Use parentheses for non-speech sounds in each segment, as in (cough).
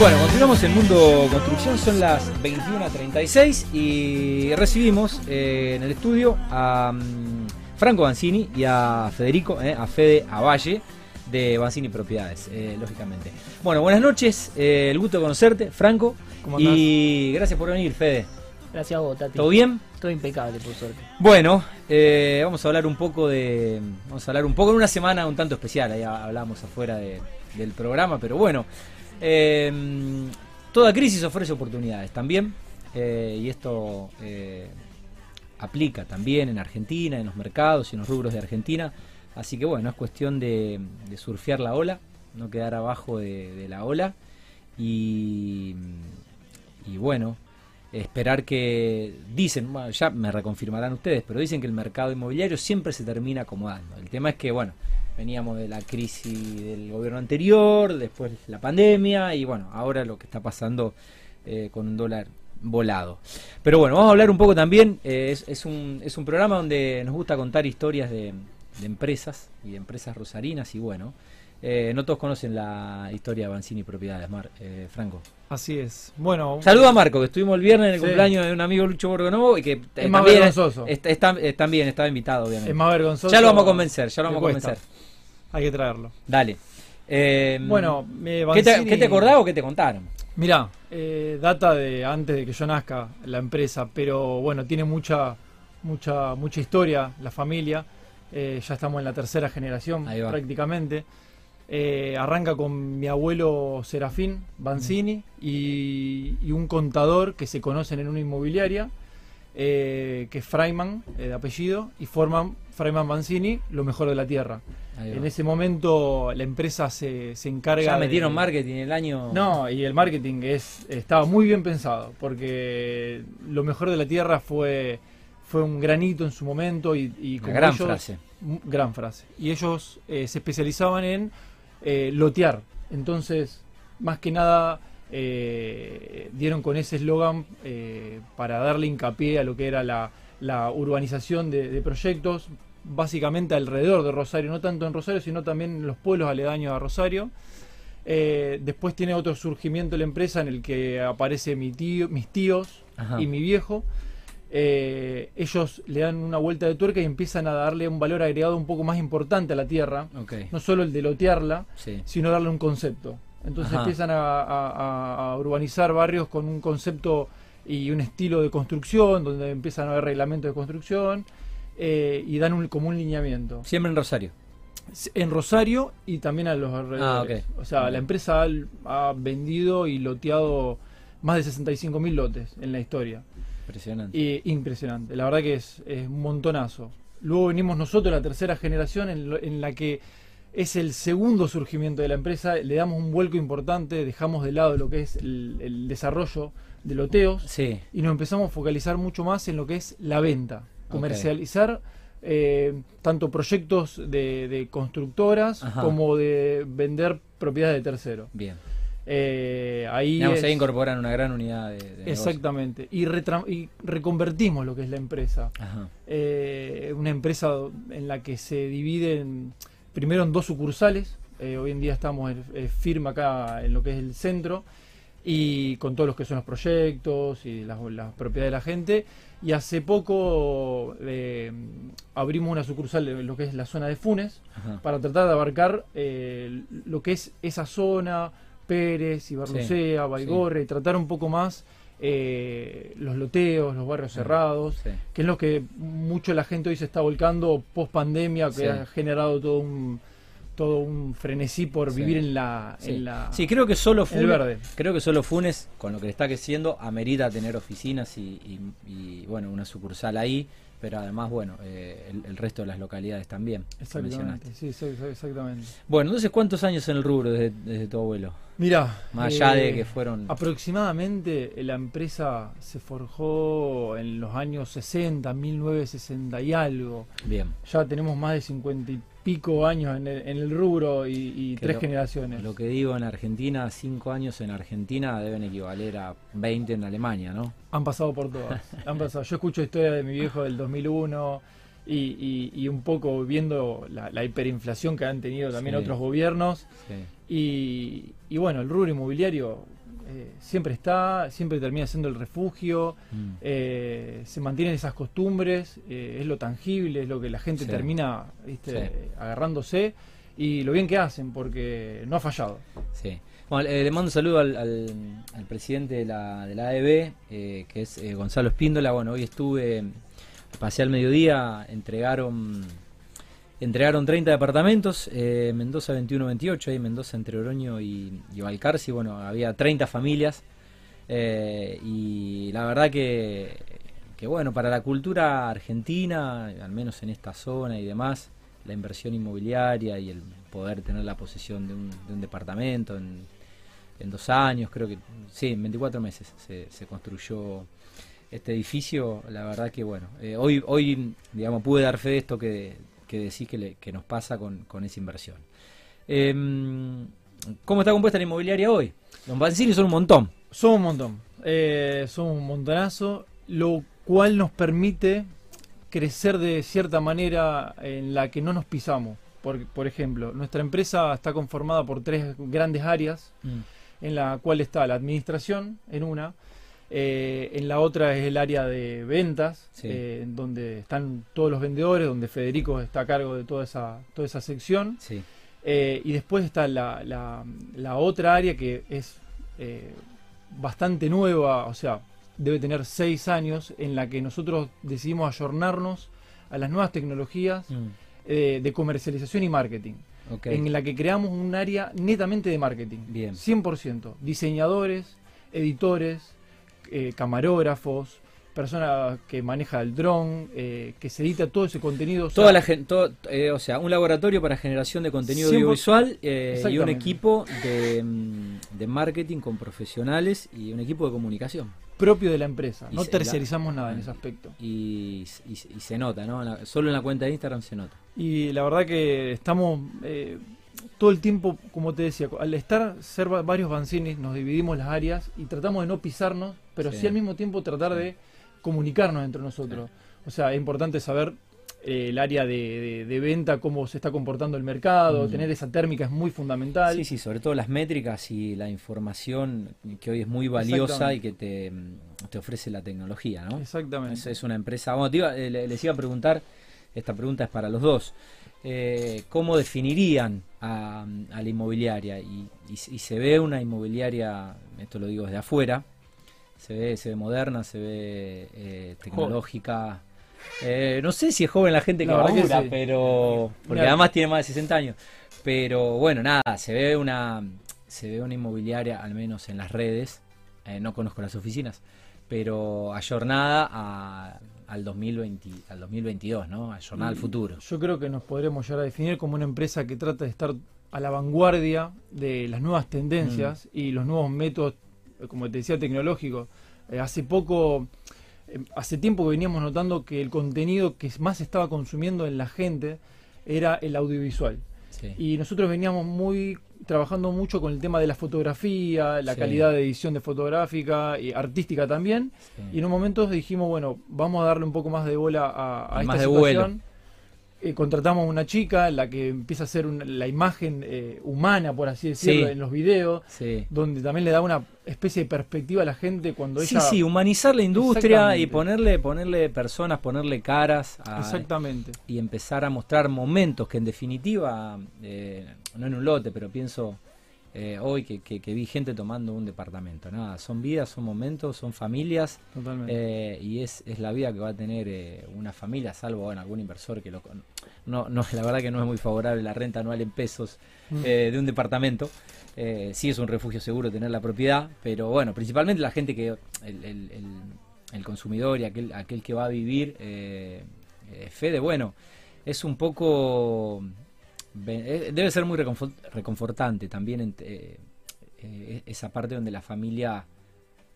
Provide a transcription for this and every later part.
Bueno, continuamos en Mundo Construcción, son las 21.36 y recibimos eh, en el estudio a mm, Franco Banzini y a Federico, eh, a Fede Avalle de Banzini Propiedades, eh, lógicamente. Bueno, buenas noches, eh, el gusto de conocerte, Franco, ¿Cómo andás? y gracias por venir, Fede. Gracias a vos, Tati. ¿Todo bien? Todo impecable, por suerte. Bueno, eh, vamos a hablar un poco de. Vamos a hablar un poco en una semana un tanto especial. Ahí hablamos afuera de- del programa, pero bueno. Eh, toda crisis ofrece oportunidades también. eh, y esto eh, aplica también en Argentina, en los mercados y en los rubros de Argentina. Así que bueno, es cuestión de, surfear la ola, no quedar abajo de, de la ola. Y, y bueno, esperar que dicen, bueno, ya me reconfirmarán ustedes, pero dicen que el mercado inmobiliario siempre se termina acomodando. El tema es que, bueno, veníamos de la crisis del gobierno anterior, después la pandemia y bueno, ahora lo que está pasando eh, con un dólar volado. Pero bueno, vamos a hablar un poco también, eh, es, es un, es un programa donde nos gusta contar historias de, de empresas y de empresas rosarinas y bueno, eh, no todos conocen la historia de Banzini Propiedades, Mar, eh, Franco. Así es. Bueno, Saluda a Marco, que estuvimos el viernes en el Sí. cumpleaños de un amigo Lucho Borgonovo y que eh, Es más vergonzoso. está- está- eh, también estaba invitado, obviamente. es más vergonzoso. ya lo vamos a convencer, ya lo vamos a convencer. Hay que traerlo. Dale. Eh, Bueno, me ¿qué, te, Banzini- qué te acordás o qué te contaron? Mirá, eh, data de antes de que yo nazca la empresa, pero bueno, tiene mucha, mucha, mucha historia la familia. Eh, ya estamos en la tercera generación prácticamente. Eh, arranca con mi abuelo Serafín Banzini y, y un contador que se conocen en una inmobiliaria, eh, que es Freiman, eh, de apellido, y forman Freiman Banzini, lo mejor de la tierra. En ese momento la empresa se, se encarga. ya de- metieron marketing el año. No, y el marketing es estaba muy bien pensado, porque lo mejor de la tierra fue, fue un granito en su momento y, y como gran ellos- frase. gran frase. Y ellos se especializaban en eh, lotear. Entonces, más que nada, eh, dieron con ese eslogan eh, para darle hincapié a lo que era la, la urbanización de, de proyectos, básicamente alrededor de Rosario, no tanto en Rosario, sino también en los pueblos aledaños a Rosario. Eh, después tiene otro surgimiento la empresa en el que aparece mi tío, mis tíos Ajá. y mi viejo. Eh, ellos le dan una vuelta de tuerca y empiezan a darle un valor agregado un poco más importante a la tierra. No solo el de lotearla, Sí. sino darle un concepto. Entonces Ajá. empiezan a, a- a- a urbanizar barrios con un concepto y un estilo de construcción, donde empiezan a haber reglamentos de construcción eh, y dan un, como un lineamiento. Siempre en Rosario. En Rosario y también a los alrededores. Ah. O sea, la empresa ha, ha vendido y loteado más de 65 mil lotes en la historia. Impresionante. Impresionante, la verdad que es, es un montonazo. Luego venimos nosotros, la tercera generación, en, lo- en la que es el segundo surgimiento de la empresa, le damos un vuelco importante, dejamos de lado lo que es el, el desarrollo de loteos Sí. y nos empezamos a focalizar mucho más en lo que es la venta, comercializar eh, tanto proyectos de, de constructoras Ajá. como de vender propiedades de terceros. Bien. Eh, ahí Digamos, es- ahí incorporan una gran unidad de, de. Exactamente. Y, reconvertimos lo que es la empresa. Ajá. Eh, una empresa en la que se divide en- primero en dos sucursales. Eh, hoy en día estamos en, firme acá en lo que es el centro y con todos los que son los proyectos y las, las propiedades de la gente. Y hace poco abrimos una sucursal en lo que es la zona de Funes Ajá. para tratar de abarcar lo que es esa zona, Pérez, Ibarlucea, Baigorre, y tratar un poco más eh, los loteos, los barrios cerrados, Sí. que es lo que mucho la gente hoy se está volcando post pandemia, que Sí. ha generado todo un todo un frenesí por Sí. vivir en la, Sí. en la Sí, creo que solo Funes, verde. creo que solo Funes, con lo que está creciendo, amerita tener oficinas y, y- y, bueno, una sucursal ahí, pero además, bueno, eh, el, el resto de las localidades también. Exactamente, sí, sí, exactamente. Bueno, entonces, ¿cuántos años en el rubro desde, desde tu abuelo? Mira, Más allá de que fueron... Aproximadamente eh, la empresa se forjó en los años 60, 1960 y algo. Bien, Ya tenemos más de 50 y pico años en el, en el rubro y, tres lo- generaciones. lo que digo en Argentina, cinco años en Argentina deben equivaler a 20 en Alemania, ¿no? Han pasado por todas. (laughs) Han pasado. Yo escucho historias de mi viejo del 2001 y, y- y un poco viendo la, la hiperinflación que han tenido también Sí. otros gobiernos. Sí. Y, y bueno, el rubro inmobiliario eh, siempre está, siempre termina siendo el refugio, Mm. eh, se mantienen esas costumbres, eh, es lo tangible, es lo que la gente Sí. termina ¿viste? Sí. agarrándose y lo bien que hacen, porque no ha fallado. Sí. Bueno, le mando un saludo al, al- al presidente de la, de la AEB, que es Gonzalo Espíndola. Bueno, hoy estuve, pasé al mediodía, entregaron entregaron 30 departamentos, eh, Mendoza 21-28, ahí Mendoza entre Oroño y, y bueno, había 30 familias. eh, y la verdad que, que, bueno, para la cultura argentina, al menos en esta zona y demás, la inversión inmobiliaria y el poder tener la posesión de un, de un departamento en, en dos años, creo que sí, en 24 meses se, se construyó este edificio. La verdad que bueno, eh, hoy, hoy digamos, pude dar fe de esto que, que decís que, le- que nos pasa con, con esa inversión. Em, ¿Cómo está compuesta la inmobiliaria hoy? Los Bancini son un montón. Somos un montón, eh, somos un montonazo, lo cual nos permite crecer de cierta manera en la que no nos pisamos. Por, por ejemplo, nuestra empresa está conformada por tres grandes áreas, en la cual está la administración en una, eh, en la otra es el área de ventas, Sí. eh, donde están todos los vendedores, donde Federico está a cargo de toda esa, toda esa sección. Sí. Eh, y después está la, la- la otra área que es eh, bastante nueva, o sea, debe tener seis años, en la que nosotros decidimos ayornarnos a las nuevas tecnologías Mm, de comercialización y marketing, en la que creamos un área netamente de marketing. Bien. 100%. Diseñadores, editores, eh, camarógrafos, persona que maneja el dron, eh, que se edita todo ese contenido. o sea, Toda la gen- todo, eh, o sea, un laboratorio para generación de contenido 100% audiovisual eh, y un equipo de, mm, de marketing con profesionales y un equipo de comunicación. propio de la empresa. Y No tercerizamos la- nada en ese aspecto. Y, y- y se nota, ¿no? La- solo en la cuenta de Instagram se nota. Y la verdad que estamos todo el tiempo, como te decía, al estar ser va- varios fanzines, nos dividimos las áreas y tratamos de no pisarnos, pero sí, Sí. al mismo tiempo tratar de comunicarnos entre nosotros. O sea, es importante saber eh, el área de, de- de venta, cómo se está comportando el mercado, Mm. tener esa térmica es muy fundamental. Sí, sí, sobre todo las métricas y la información que hoy es muy valiosa y que te, mm, te ofrece la tecnología, ¿no? Exactamente. Es, es una empresa. Bueno, te iba- eh, le- les iba a preguntar, esta pregunta es para los dos. Eh, ¿Cómo definirían a, a la inmobiliaria? Y, y se- y se ve una inmobiliaria, esto lo digo desde afuera, se ve, se ve moderna, se ve eh, tecnológica. Eh, no sé si es joven la gente que que labura, pero porque además tiene más de 60 años. Pero bueno, nada, se ve una se ve una inmobiliaria, al menos en las redes, no conozco las oficinas, pero ayornada a, al 2020, al 2022, ¿no? Ayornada al Y futuro. Yo creo que nos podremos llegar a definir como una empresa que trata de estar a la vanguardia de las nuevas tendencias Mm. y los nuevos métodos, como te decía, tecnológicos. Eh, hace poco, eh, hace tiempo que veníamos notando que el contenido que más estaba consumiendo en la gente era el audiovisual. Sí. Y nosotros veníamos muy trabajando mucho con el tema de la fotografía, la Sí. calidad de edición de fotográfica y artística también. Sí. Y en un momento dijimos, bueno, vamos a darle un poco más de bola a, más esta de situación. Eh, contratamos una chica, la que empieza a hacer la imagen eh, humana, por así decirlo, Sí. en los videos, Sí. donde también le da una especie de perspectiva a la gente cuando Sí, ella... sí, humanizar la industria y ponerle, ponerle personas, ponerle caras a- Exactamente. y empezar a mostrar momentos que en definitiva, eh, no en un lote, pero pienso eh, hoy que, que- que vi gente tomando un departamento. Nada, son vidas, son momentos, son familias Totalmente. eh, y es, es la vida que va a tener eh, una familia, salvo bueno, algún inversor que lo... No, no, (laughs) la verdad que no es muy favorable la renta anual en pesos Mm. de un departamento. Sí es un refugio seguro tener la propiedad, pero bueno, principalmente la gente que, el, el- el- el consumidor y aquel, aquel que va a vivir, Fede, bueno, es un poco, debe ser muy reconfort- reconfortante también eh, eh, esa parte donde la familia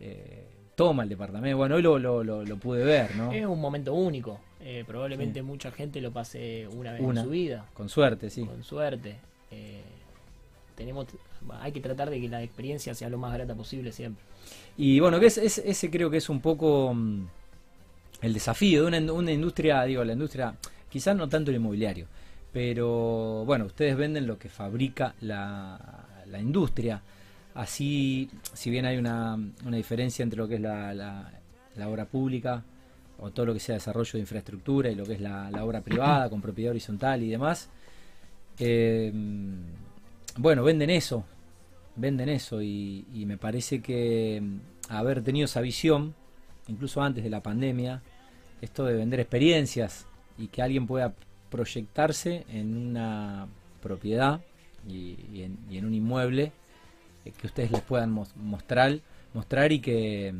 eh, toma el departamento. Bueno, hoy lo, lo, lo- lo pude ver, ¿no? Es un momento único. Eh, probablemente mucha gente lo pase una vez Una. en su vida, Con suerte, sí. con suerte. Eh, tenemos, hay que tratar de que la experiencia sea lo más grata posible siempre. Y bueno, que es, es- ese creo que es un poco mm, el desafío de una, una industria, digo, la industria, quizás no tanto el inmobiliario, pero bueno, ustedes venden lo que fabrica la, la industria. Así, si bien hay una, una diferencia entre lo que es la, la- obra pública o todo lo que sea desarrollo de infraestructura y lo que es la, obra privada con propiedad horizontal y demás, eh, bueno, venden eso, venden eso y, me parece que mm, haber tenido esa visión, incluso antes de la pandemia, esto de vender experiencias y que alguien pueda proyectarse en una propiedad y, y en, y en un inmueble eh, que ustedes les puedan mos- mostrar, mostrar y que,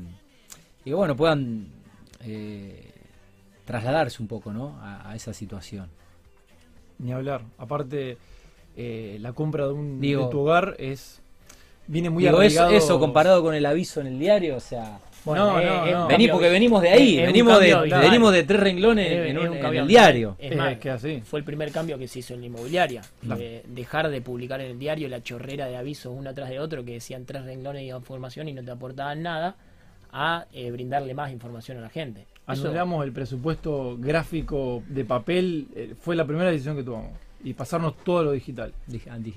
y bueno puedan eh, trasladarse un poco ¿no? a, a esa situación. Ni hablar. Aparte, eh, la compra de, un, Digo- de tu hogar es viene muy Digo, eso, eso comparado con el aviso en el diario, o sea, No, es- no, no. un vení cambio- porque venimos de ahí, es venimos de, venimos de tres renglones Es- en, un- en cambio el diario. Es Es más, que así. fue el primer cambio que se hizo en la inmobiliaria. Claro. de dejar de publicar en el diario la chorrera de avisos uno atrás de otro que decían tres renglones de información y no te aportaban nada, a eh, brindarle más información a la gente. Eso- Anulamos el presupuesto gráfico de papel, eh, fue la primera decisión que tomamos. Y pasarnos todo a lo digital.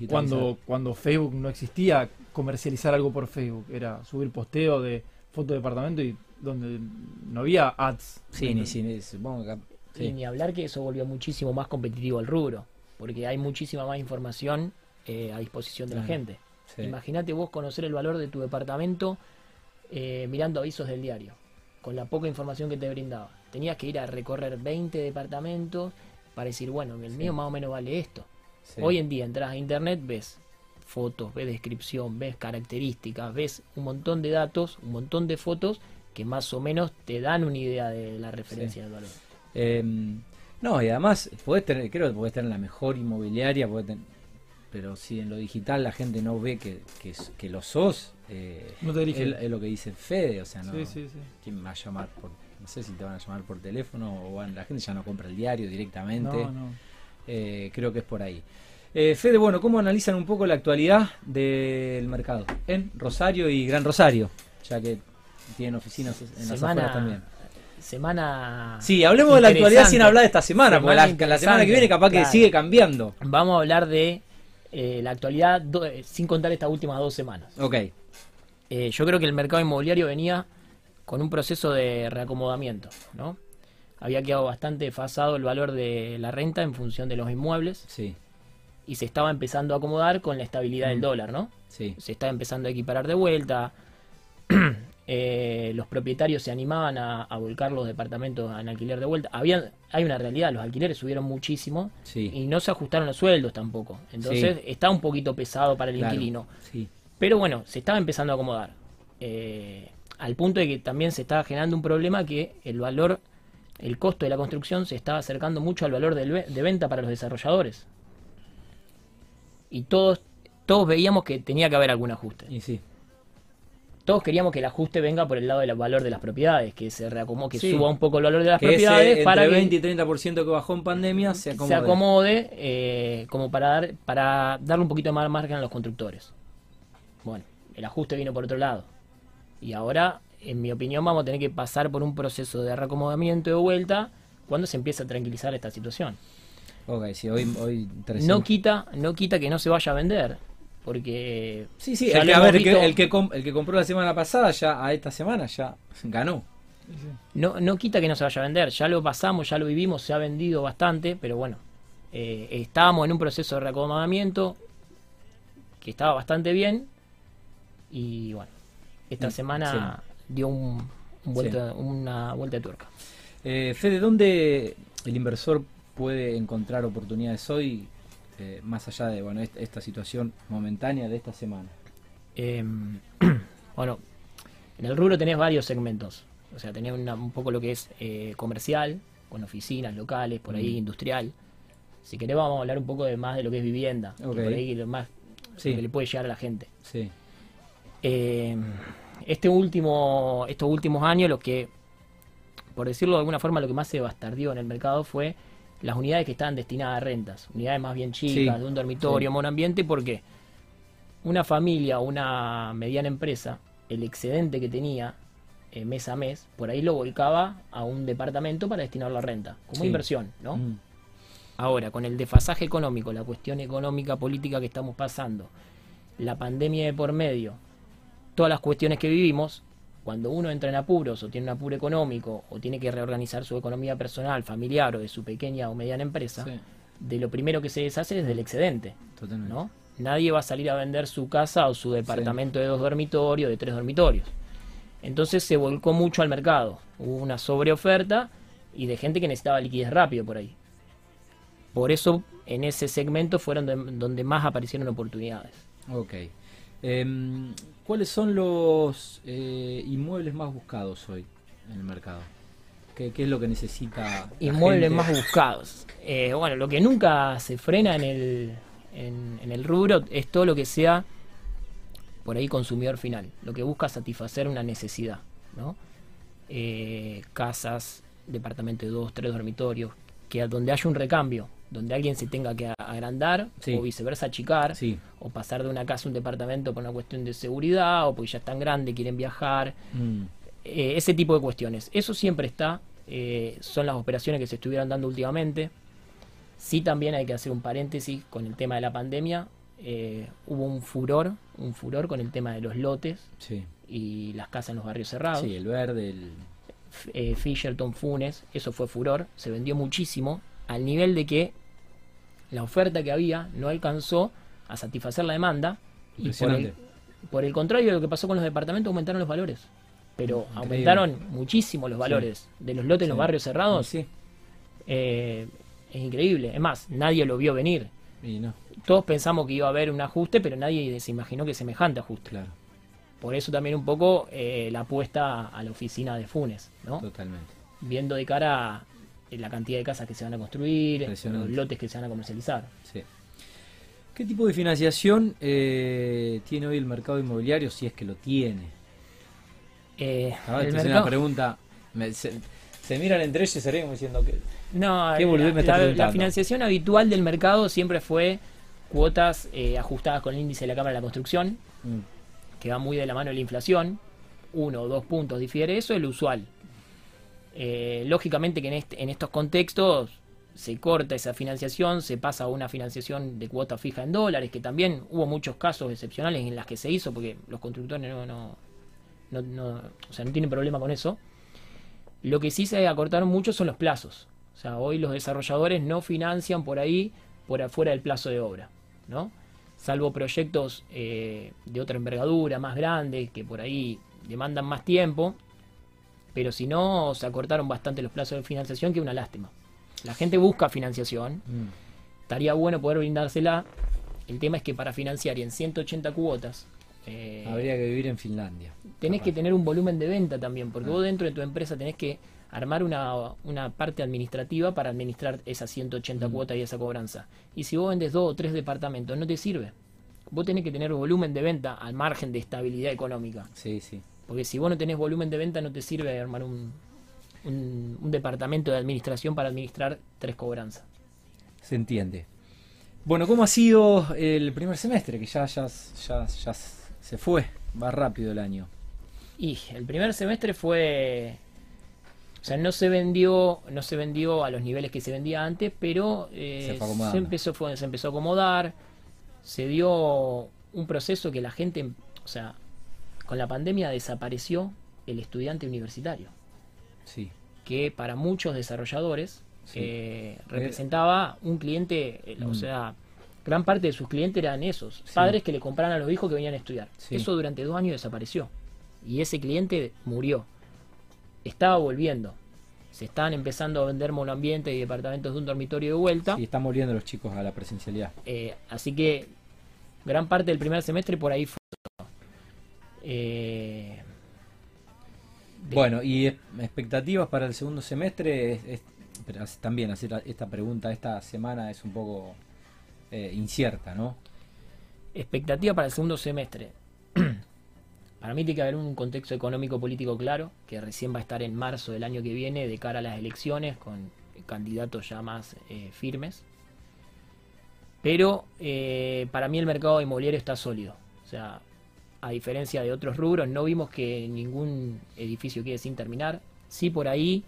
Cuando, cuando Facebook no existía, comercializar algo por Facebook. Era subir posteo de foto de departamento y donde no había ads. Sí, ni, ni- supongo que... Y ni hablar que eso volvió muchísimo más competitivo el rubro, porque hay muchísima más información eh, a disposición de la gente. sí. Imagínate vos conocer el valor de tu departamento eh, mirando avisos del diario, con la poca información que te brindaba. Tenías que ir a recorrer 20 departamentos para decir, bueno, el Sí. mío más o menos vale esto. Hoy en día entras a internet, ves fotos, ves descripción, ves características, ves un montón de datos, un montón de fotos que más o menos te dan una idea de la referencia del valor. Eh, no, y además, podés tener, creo que podés tener la mejor inmobiliaria, podés ten- pero si en lo digital la gente no ve que, que, que lo sos, eh, No te es, es lo que dice Fede, o sea, no, Sí, sí, sí. ¿quién me va a llamar por, no sé si te van a llamar por teléfono o van- la gente ya no compra el diario directamente, No, no. Eh, creo que es por ahí. Eh, Fede, bueno, ¿cómo analizan un poco la actualidad del mercado en Rosario y Gran Rosario? Ya que tienen oficinas en las afueras también. semana Sí, hablemos de la actualidad sin hablar de esta semana, porque Semana la, la semana que viene capaz que sigue cambiando. Vamos a hablar de eh, la actualidad do- eh, sin contar estas últimas dos semanas. Ok, Eh, yo creo que el mercado inmobiliario venía con un proceso de reacomodamiento, ¿no? Había quedado bastante desfasado el valor de la renta en función de los inmuebles sí, y se estaba empezando a acomodar con la estabilidad del Mm. dólar, ¿no? sí, Se estaba empezando a equiparar de vuelta. (clears throat) Eh, los propietarios se animaban a, a volcar los departamentos en alquiler de vuelta. Había, hay una realidad, los alquileres subieron muchísimo sí. y no se ajustaron los sueldos tampoco. Entonces Sí. está un poquito pesado para el claro, inquilino. Sí, Pero bueno, se estaba empezando a acomodar. Eh, al punto de que también se estaba generando un problema que el valor, el costo de la construcción se estaba acercando mucho al valor de venta para los desarrolladores. Y todos, todos veíamos que tenía que haber algún ajuste. y sí. Todos queríamos que el ajuste venga por el lado del valor de las propiedades, que se reacomode, que Sí. suba un poco el valor de las Que propiedades ese para entre que 20 y 30% que bajó en pandemia se acomode. se acomode eh, como para, dar, para darle un poquito más margen a los constructores. Bueno, el ajuste vino por otro lado. Y ahora, en mi opinión, vamos a tener que pasar por un proceso de reacomodamiento de vuelta cuando se empiece a tranquilizar esta situación. Ok, sí, hoy, hoy No 300. quita, no quita que no se vaya a vender, porque Sí, sí, el que, a hemos ver, el que, visto- el, que com- el que compró la semana pasada, ya a esta semana, ya ganó. no, no quita que no se vaya a vender. Ya lo pasamos, ya lo vivimos, se ha vendido bastante, pero bueno, eh, estábamos en un proceso de reacomodamiento que estaba bastante bien y bueno, esta Mm, semana dio un, un vuelta- una vuelta de tuerca. Eh, Fede, ¿dónde el inversor puede encontrar oportunidades hoy, eh, más allá de bueno est- esta situación momentánea de esta semana? Eh, (clears throat) bueno, en el rubro tenés varios segmentos. O sea, tenés una- un poco lo que es eh, comercial, con oficinas locales, por ahí industrial. Si querés vamos a hablar un poco de más de lo que es vivienda, que por ahí lo más Sí. lo que le puede llegar a la gente. Sí, Eh, este último, estos últimos años, lo que, por decirlo de alguna forma, lo que más se bastardió en el mercado fue las unidades que estaban destinadas a rentas, unidades más bien chicas, Sí, de un dormitorio, sí. monoambiente, porque una familia o una mediana empresa, el excedente que tenía eh, mes a mes, por ahí lo volcaba a un departamento para destinarlo a renta, como Sí. inversión, ¿no? Mm, Ahora, con el desfasaje económico, la cuestión económica política que estamos pasando, la pandemia de por medio todas las cuestiones que vivimos, cuando uno entra en apuros o tiene un apuro económico o tiene que reorganizar su economía personal, familiar o de su pequeña o mediana empresa, Sí, de lo primero que se deshace es del excedente, totalmente. ¿no? Nadie va a salir a vender su casa o su departamento de dos dormitorios, de tres dormitorios. Entonces se volcó mucho al mercado. Hubo una sobreoferta y de gente que necesitaba liquidez rápido por ahí. Por eso en ese segmento fueron de- donde más aparecieron oportunidades. Ok. Em, ¿Cuáles son los eh, inmuebles más buscados hoy en el mercado? ¿Qué, es lo que necesita? Inmuebles más buscados. Eh, bueno, lo que nunca se frena en el, en, el rubro es todo lo que sea por ahí consumidor final, lo que busca satisfacer una necesidad, ¿no? Eh, casas, departamento de dos, tres dormitorios, que donde haya un recambio, donde alguien se tenga que agrandar Sí. o viceversa achicar, Sí. o pasar de una casa a un departamento por una cuestión de seguridad o porque ya están grandes, quieren viajar, Mm, eh, ese tipo de cuestiones. Eso siempre está, eh, son las operaciones que se estuvieron dando últimamente. Sí también hay que hacer un paréntesis con el tema de la pandemia. Eh, hubo un furor, un furor con el tema de los lotes sí. y las casas en los barrios cerrados. Sí, el verde, el... Fisherton, Funes, eso fue furor, se vendió muchísimo, al nivel de que la oferta que había no alcanzó a satisfacer la demanda y por el, por el contrario de lo que pasó con los departamentos aumentaron los valores. Pero Increíble. aumentaron muchísimo los valores de los lotes en los barrios cerrados. Sí, eh, es increíble. Es más, nadie lo vio venir. y no, Todos pensamos que iba a haber un ajuste, pero nadie se imaginó que semejante ajuste. claro, Por eso también un poco eh, la apuesta a la oficina de Funes, ¿no? totalmente. viendo de cara la cantidad de casas que se van a construir, Impresionante. los lotes que se van a comercializar. Sí. ¿Qué tipo de financiación eh, tiene hoy el mercado inmobiliario, si es que lo tiene? Eh, Ah, es una pregunta. me- se, se miran entre ellos y como diciendo que. No, ¿Qué me la, la- financiación habitual del mercado siempre fue cuotas eh, ajustadas con el índice de la Cámara de la Construcción, Mm, que va muy de la mano de la inflación. Uno o dos puntos difiere eso, es lo usual. Eh, lógicamente que en, este- estos contextos se corta esa financiación, se pasa a una financiación de cuota fija en dólares, que también hubo muchos casos excepcionales en las que se hizo, porque los constructores no, no, no, no- o sea, no tienen problema con eso. Lo que sí se acortaron mucho son los plazos. O sea, hoy los desarrolladores no financian por ahí, por afuera del plazo de obra, ¿no? Salvo proyectos eh, de otra envergadura, más grandes, que por ahí demandan más tiempo. Pero si no, se acortaron bastante los plazos de financiación, que es una lástima. La gente busca financiación, mm, estaría bueno poder brindársela. El tema es que para financiar y en 180 cuotas, eh, Habría que vivir en Finlandia. tenés capaz. que tener un volumen de venta también, porque Ah. vos dentro de tu empresa tenés que armar una, una parte administrativa para administrar esas 180 Mm. cuotas y esa cobranza. Y si vos vendes dos o tres departamentos, no te sirve. Vos tenés que tener volumen de venta al margen de estabilidad económica. Sí, sí. Porque si vos no tenés volumen de venta, no te sirve armar un, un, un departamento de administración para administrar tres cobranzas. Se entiende. Bueno, ¿cómo ha sido el primer semestre? Que ya, ya, ya, ya se fue. Va rápido el año. Y el primer semestre fue. O sea, no se vendió, no se vendió a los niveles que se vendía antes, pero eh, Se empezó, fue- se empezó a acomodar. Se dio un proceso que la gente, o sea, con la pandemia desapareció el estudiante universitario, Sí. que para muchos desarrolladores Sí. eh, representaba un cliente, eh, o Mm. sea, gran parte de sus clientes eran esos, Sí. padres que le compraban a los hijos que venían a estudiar. Sí. Eso durante dos años desapareció. Y ese cliente murió. Estaba volviendo. Se estaban empezando a vender monoambientes y departamentos de un dormitorio de vuelta. Sí, están volviendo los chicos a la presencialidad. Eh, así que gran parte del primer semestre por ahí fue. Eh, Bueno, y expectativas para el segundo semestre. Es, es- pero hace- también hacer esta pregunta esta semana es un poco eh, incierta, ¿no? expectativa para el segundo semestre. (clears throat) para mí tiene que haber un contexto económico político claro, que recién va a estar en marzo del año que viene de cara a las elecciones con candidatos ya más eh, firmes. Pero eh, para mí el mercado inmobiliario está sólido. O sea, a diferencia de otros rubros, no vimos que ningún edificio quede sin terminar. Sí, por ahí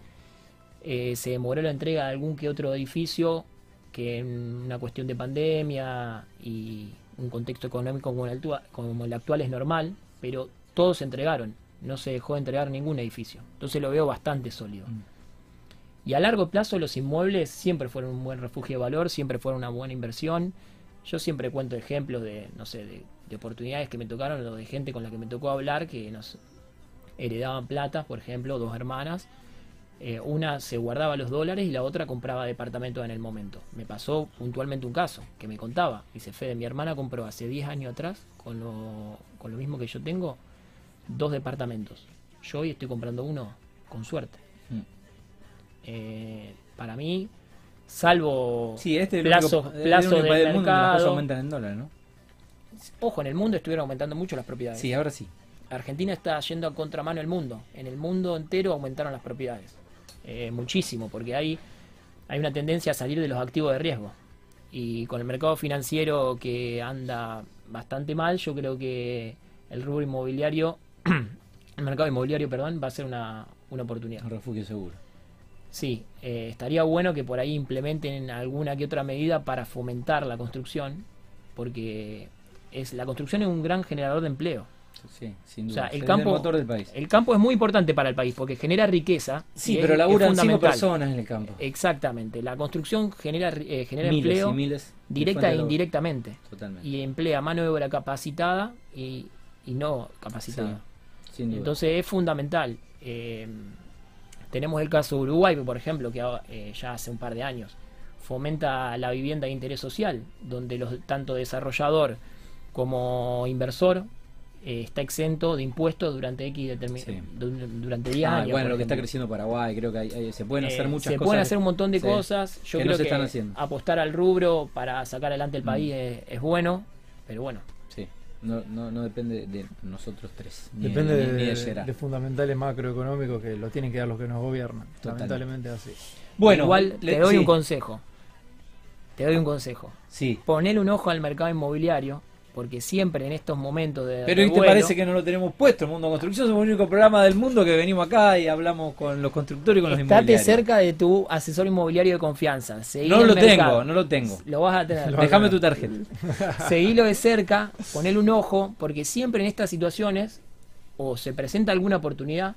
eh, se demoró la entrega de algún que otro edificio que en una cuestión de pandemia y un contexto económico como el, actua- como el actual es normal, pero todos se entregaron, no se dejó de entregar ningún edificio. Entonces lo veo bastante sólido. Mm. Y a largo plazo los inmuebles siempre fueron un buen refugio de valor, siempre fueron una buena inversión. Yo siempre cuento ejemplos de, no sé, de, de oportunidades que me tocaron o de gente con la que me tocó hablar que nos heredaban plata, por ejemplo, dos hermanas. Eh, una se guardaba los dólares y la otra compraba departamentos en el momento. Me pasó puntualmente un caso que me contaba. Dice, Fede, mi hermana compró hace 10 años atrás, con lo, con lo mismo que yo tengo, dos departamentos. Yo hoy estoy comprando uno con suerte. Mm. Eh, para mí, salvo Sí, este es plazos, único- plazos del mercado. aumentan en dólares, ¿no? Ojo, en el mundo estuvieron aumentando mucho las propiedades. Sí, ahora sí. Argentina está yendo a contramano el mundo. En el mundo entero aumentaron las propiedades. Eh, muchísimo, porque hay, hay una tendencia a salir de los activos de riesgo. Y con el mercado financiero que anda bastante mal, yo creo que el rubro inmobiliario, (clears throat) el mercado inmobiliario, perdón, va a ser una, una oportunidad. Un refugio seguro. Sí, eh, estaría bueno que por ahí implementen alguna que otra medida para fomentar la construcción, porque es la construcción es un gran generador de empleo. Sí, sin O duda. sea, el campo, motor del país. el campo es muy importante para el país porque genera riqueza. Sí, pero es laburan cinco personas en el campo. Exactamente. La construcción genera, eh, genera miles empleo y miles. directa e indirectamente. Totalmente. Y emplea mano de obra capacitada y, y no capacitada. Sin duda. Entonces es fundamental. Eh, tenemos el caso de Uruguay, por ejemplo, que eh, ya hace un par de años fomenta la vivienda de interés social, donde los, tanto desarrollador como inversor eh, está exento de impuestos durante X Sí. du- durante 10 Ah, años. bueno, lo que está creciendo Paraguay, creo que hay- hay- se pueden hacer Eh, muchas se cosas. pueden hacer un montón de Sí. cosas. Yo que creo no se que haciendo. apostar al rubro para sacar adelante el Mm. país es, es bueno, pero bueno. No, no, no depende de nosotros tres. Ni Depende de, de, ni de de- Gerard. de fundamentales macroeconómicos que lo tienen que dar los que nos gobiernan. Totalmente. Lamentablemente así. Bueno, Igual le- te doy sí, un consejo. Te doy un consejo. Sí. Ponele un ojo al mercado inmobiliario, porque siempre en estos momentos de. Pero ¿y te parece que no lo tenemos puesto? El Mundo Construcción somos el único programa del mundo que venimos acá y hablamos con los constructores y con los Estate inmobiliarios. cerca de tu asesor inmobiliario de confianza. Seguí No lo mercado. tengo, no lo tengo. Lo vas a tener. Déjame tu tarjeta. (laughs) Seguilo de cerca, ponele un ojo, porque siempre en estas situaciones o se presenta alguna oportunidad,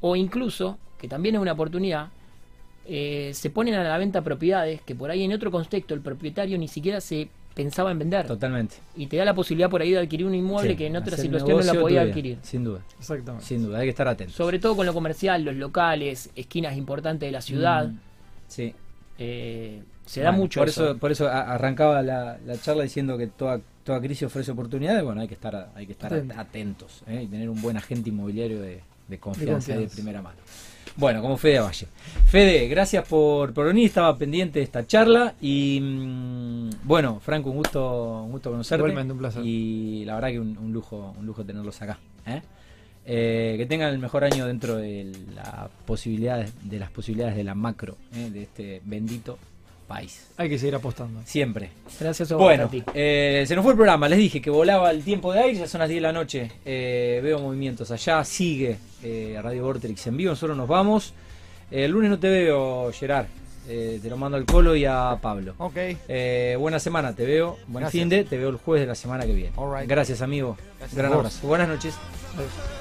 o incluso, que también es una oportunidad, eh, se ponen a la venta propiedades que por ahí en otro contexto el propietario ni siquiera se pensaba en vender. Totalmente. Y te da la posibilidad por ahí de adquirir un inmueble Sí, que en otra situación no la podía adquirir. Sin duda, Exactamente. sin duda, hay que estar atentos. Sobre todo con lo comercial, los locales, esquinas importantes de la ciudad. Mm, Sí. eh, se da mucho por eso. eso. Por eso arrancaba la, la charla diciendo que toda, toda crisis ofrece oportunidades. Bueno, hay que estar, hay que estar Atento. atentos ¿eh? y tener un buen agente inmobiliario de, de confianza y de confianza. primera mano. Bueno, como Fede Valle. Fede, gracias por, por venir. Estaba pendiente de esta charla. Y mm, bueno, Franco, un gusto, un gusto conocerte. Igualmente, un placer. Y la verdad que un, un lujo, un lujo tenerlos acá. ¿eh? Eh, que tengan el mejor año dentro de las posibilidades, de las posibilidades de la macro, ¿eh? de este bendito país. Hay que seguir apostando. Siempre. Gracias a vos, Bueno, eh, se nos fue el programa. Les dije que volaba el tiempo de aire. Ya son las 10 de la noche. Eh, veo movimientos allá. Sigue eh, Radio Vortex en vivo. Nosotros nos vamos. Eh, el lunes no te veo, Gerard. Eh, te lo mando al Colo y a Pablo. Ok. Eh, buena semana, te veo. Buen Gracias. fin de. Te veo el jueves de la semana que viene. All right. Gracias, amigo. Gracias Gran abrazo. Buenas noches. Adiós.